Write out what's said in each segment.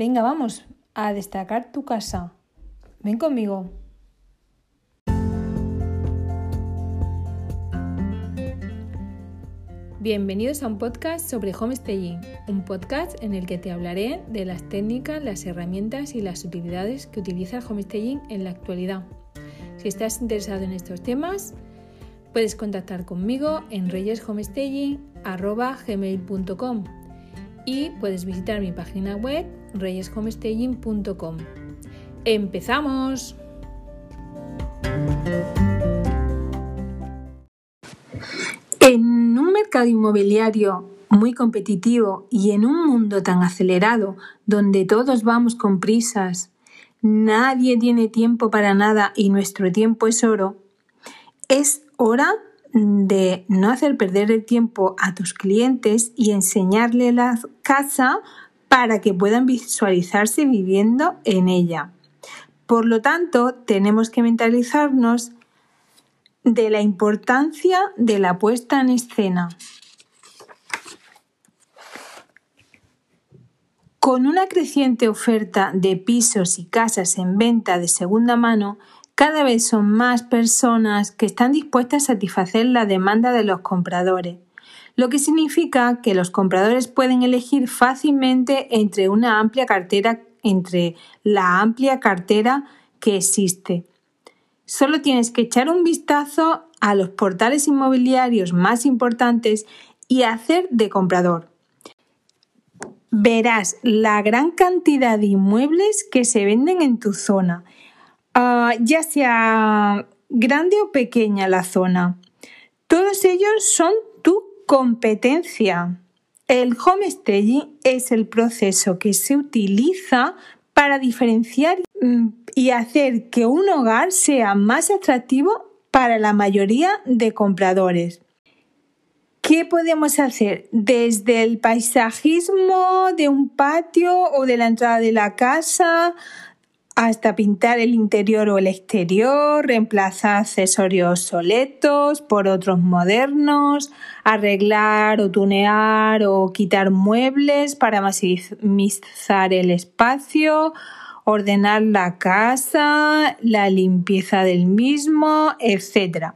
Venga, vamos a destacar tu casa. Ven conmigo. Bienvenidos a un podcast sobre homestaging, un podcast en el que te hablaré de las técnicas, las herramientas y las utilidades que utiliza el homestaging en la actualidad. Si estás interesado en estos temas, puedes contactar conmigo en reyeshomestaging.com y puedes visitar mi página web reyeshomestaging.com. ¡Empezamos! En un mercado inmobiliario muy competitivo y en un mundo tan acelerado donde todos vamos con prisas, nadie tiene tiempo para nada y nuestro tiempo es oro, es hora de no hacer perder el tiempo a tus clientes y enseñarle la casa para que puedan visualizarse viviendo en ella. Por lo tanto, tenemos que mentalizarnos de la importancia de la puesta en escena. Con una creciente oferta de pisos y casas en venta de segunda mano, cada vez son más personas que están dispuestas a satisfacer la demanda de los compradores, lo que significa que los compradores pueden elegir fácilmente entre una amplia cartera entre la amplia cartera que existe. Solo tienes que echar un vistazo a los portales inmobiliarios más importantes y hacer de comprador. Verás la gran cantidad de inmuebles que se venden en tu zona Ah, ya sea grande o pequeña la zona. Todos ellos son competencia. El homestaging es el proceso que se utiliza para diferenciar mm, y hacer que un hogar sea más atractivo para la mayoría de compradores. ¿Qué podemos hacer? Desde el paisajismo de un patio o de la entrada de la casa, hasta pintar el interior o el exterior, reemplazar accesorios obsoletos por otros modernos, arreglar o tunear o quitar muebles para maximizar el espacio, ordenar la casa, la limpieza del mismo, etc.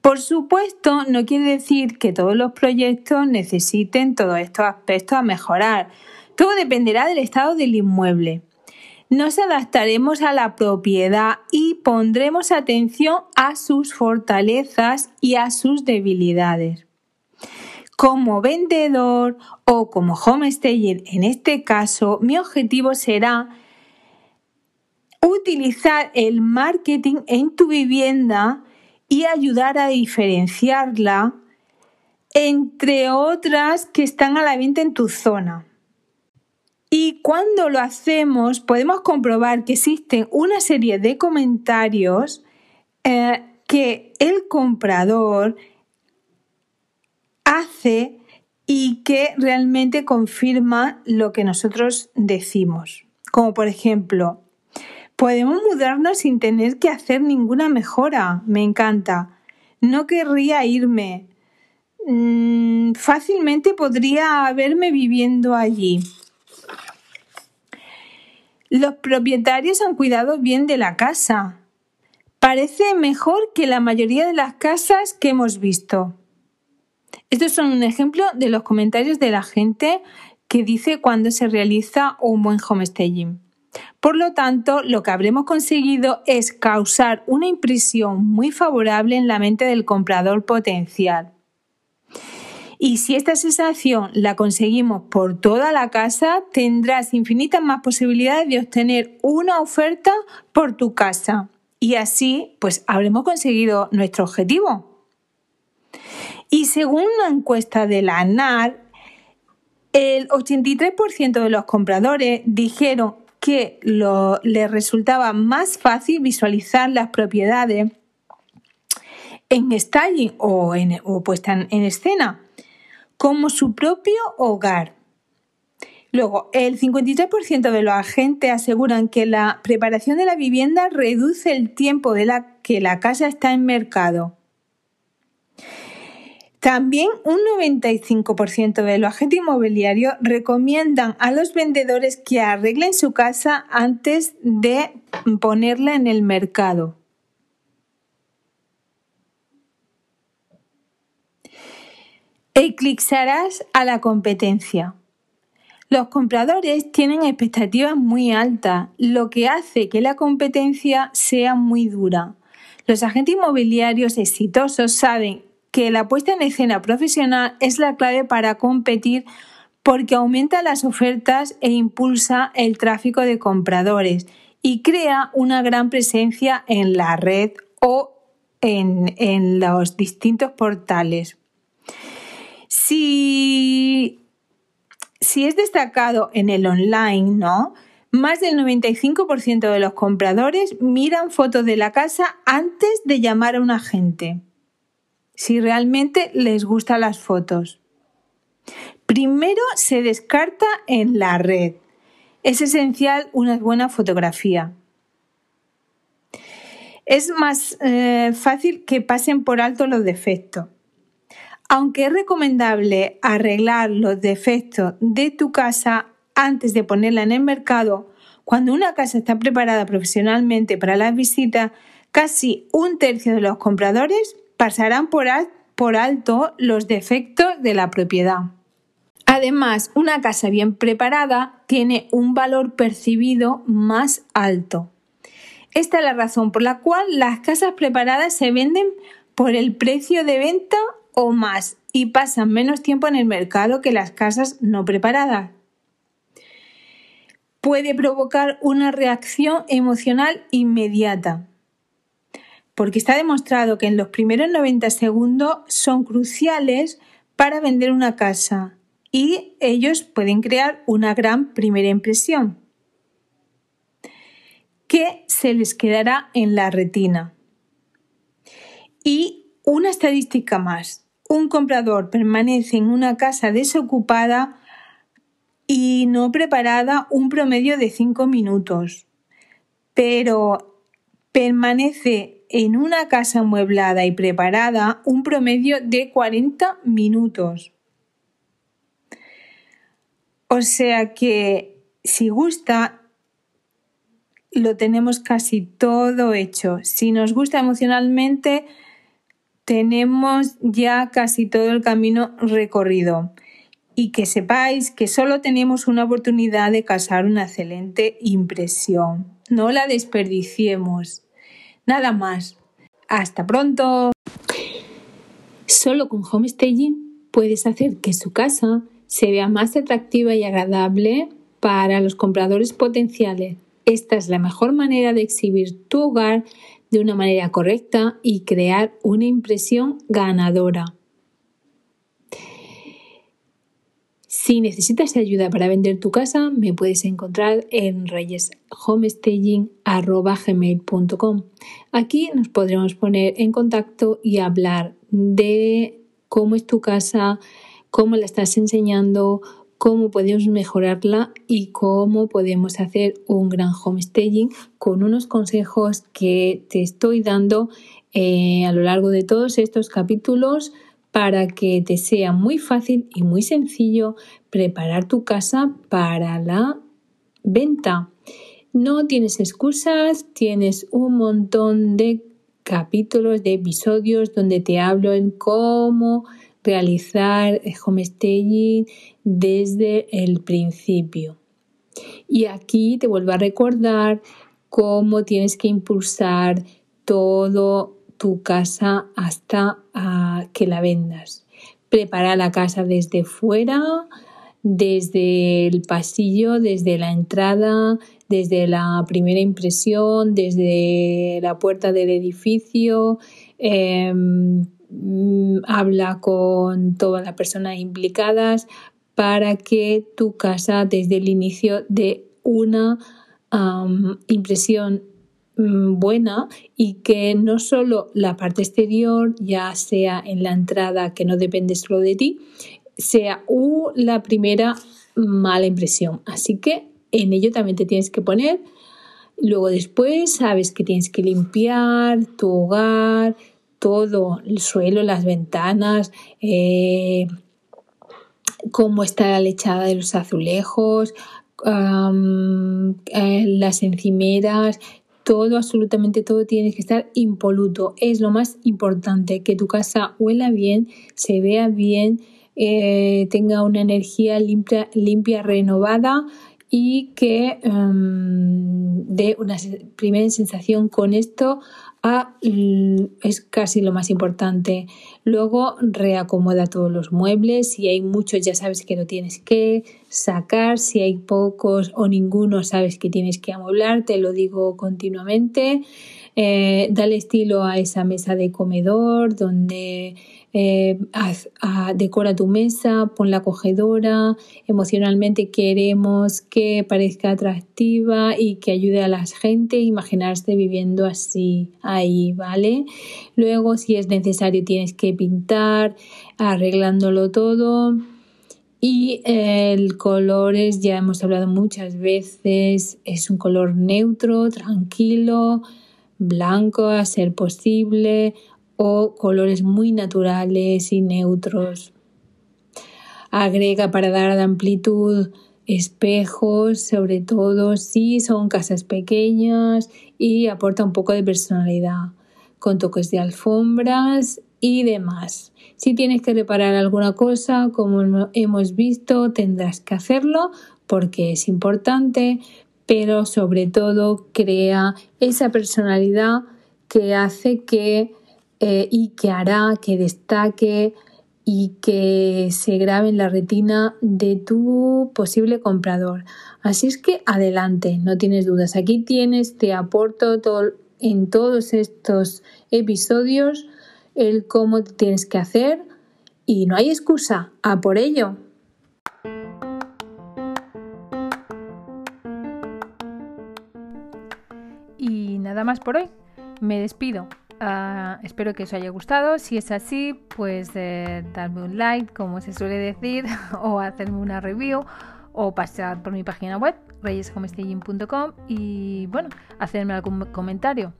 Por supuesto, no quiere decir que todos los proyectos necesiten todos estos aspectos a mejorar. Todo dependerá del estado del inmueble nos adaptaremos a la propiedad y pondremos atención a sus fortalezas y a sus debilidades. Como vendedor o como homestayer en este caso, mi objetivo será utilizar el marketing en tu vivienda y ayudar a diferenciarla entre otras que están a la venta en tu zona. Y cuando lo hacemos podemos comprobar que existen una serie de comentarios eh, que el comprador hace y que realmente confirma lo que nosotros decimos. Como por ejemplo, podemos mudarnos sin tener que hacer ninguna mejora. Me encanta. No querría irme. Mm, fácilmente podría haberme viviendo allí. Los propietarios han cuidado bien de la casa. Parece mejor que la mayoría de las casas que hemos visto. Estos son un ejemplo de los comentarios de la gente que dice cuando se realiza un buen homestaging. Por lo tanto, lo que habremos conseguido es causar una impresión muy favorable en la mente del comprador potencial. Y si esta sensación la conseguimos por toda la casa, tendrás infinitas más posibilidades de obtener una oferta por tu casa. Y así, pues habremos conseguido nuestro objetivo. Y según una encuesta de la ANAR, el 83% de los compradores dijeron que les resultaba más fácil visualizar las propiedades en styling o, en, puesta en escena como su propio hogar. Luego, el 53% de los agentes aseguran que la preparación de la vivienda reduce el tiempo de la que la casa está en mercado. También un 95% de los agentes inmobiliarios recomiendan a los vendedores que arreglen su casa antes de ponerla en el mercado. Eclipsarás a la competencia. Los compradores tienen expectativas muy altas, lo que hace que la competencia sea muy dura. Los agentes inmobiliarios exitosos saben que la puesta en escena profesional es la clave para competir porque aumenta las ofertas e impulsa el tráfico de compradores y crea una gran presencia en la red o en, los distintos portales. Si, si es destacado en el online, ¿no? Más del 95% de los compradores miran fotos de la casa antes de llamar a un agente si realmente les gustan las fotos. Primero se descarta en la red. Es esencial una buena fotografía. Es más eh, fácil que pasen por alto los defectos. Aunque es recomendable arreglar los defectos de tu casa antes de ponerla en el mercado, cuando una casa está preparada profesionalmente para las visitas, casi un tercio de los compradores pasarán por, por alto los defectos de la propiedad. Además, una casa bien preparada tiene un valor percibido más alto. Esta es la razón por la cual las casas preparadas se venden por el precio de venta o más y pasan menos tiempo en el mercado que las casas no preparadas. Puede provocar una reacción emocional inmediata porque está demostrado que en los primeros 90 segundos son cruciales para vender una casa y ellos pueden crear una gran primera impresión que se les quedará en la retina. Y una estadística más. Un comprador permanece en una casa desocupada y no preparada un promedio de 5 minutos, pero permanece en una casa amueblada y preparada un promedio de 40 minutos. O sea que si gusta, lo tenemos casi todo hecho. Si nos gusta emocionalmente, tenemos ya casi todo el camino recorrido. Y que sepáis que solo tenemos una oportunidad de causar una excelente impresión. No la desperdiciemos. Nada más. Hasta pronto. Solo con homestaging puedes hacer que su casa se vea más atractiva y agradable para los compradores potenciales. Esta es la mejor manera de exhibir tu hogar de una manera correcta y crear una impresión ganadora. Si necesitas ayuda para vender tu casa, me puedes encontrar en reyeshomestaging.com. Aquí nos podremos poner en contacto y hablar de cómo es tu casa, cómo la estás enseñando, cómo podemos mejorarla y cómo podemos hacer un gran homestaging con unos consejos que te estoy dando eh, a lo largo de todos estos capítulos para que te sea muy fácil y muy sencillo preparar tu casa para la venta. No tienes excusas, tienes un montón de capítulos, de episodios donde te hablo en cómo realizar homestaging desde el principio. Y aquí te vuelvo a recordar cómo tienes que impulsar todo tu casa hasta ah, que la vendas. Prepara la casa desde fuera, desde el pasillo, desde la entrada, desde la primera impresión, desde la puerta del edificio. Em, habla con todas las personas implicadas para que tu casa desde el inicio de una impresión Mm, buena y que no solo la parte exterior, ya sea en la entrada que no depende solo de ti, sea la primera mala impresión. Así que en ello también te tienes que poner. Luego después sabes que tienes que limpiar tu hogar, todo, el suelo, las ventanas, eh, cómo está la lechada de los azulejos, eh, las encimeras, todo, absolutamente todo tiene que estar impoluto. Es lo más importante, que tu casa huela bien, se vea bien, eh, tenga una energía limpia, limpia renovada y que um, dé una primera sensación con esto a, es casi lo más importante. Luego reacomoda todos los muebles. Si hay muchos ya sabes que lo tienes que sacar. Si hay pocos o ninguno sabes que tienes que amueblar. Te lo digo continuamente. Eh, dale estilo a esa mesa de comedor donde eh, decora tu mesa, pon la acogedora, emocionalmente queremos que parezca atractiva y que ayude a la gente a imaginarse viviendo así ahí, ¿vale? Luego, si es necesario, tienes que pintar, arreglándolo todo. Y el color es, ya hemos hablado muchas veces, es un color neutro, tranquilo, blanco a ser posible o colores muy naturales y neutros. Agrega para dar amplitud espejos, sobre todo si son casas pequeñas y aporta un poco de personalidad, con toques de alfombras y demás. Si tienes que reparar alguna cosa, como hemos visto, tendrás que hacerlo porque es importante, pero sobre todo crea esa personalidad que hace que eh, y que hará que destaque y que se grabe en la retina de tu posible comprador. Así es que adelante, no tienes dudas. Aquí tienes, te aporto todo, en todos estos episodios el cómo tienes que hacer y no hay excusa, a por ello. Y nada más por hoy. Me despido. Ah, espero que os haya gustado. Si es así, pues eh, darme un like, como se suele decir, o hacerme una review, o pasar por mi página web, reyeshomestaging.com, y bueno, hacerme algún comentario.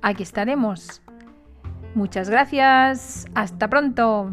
Aquí estaremos. Muchas gracias. Hasta pronto.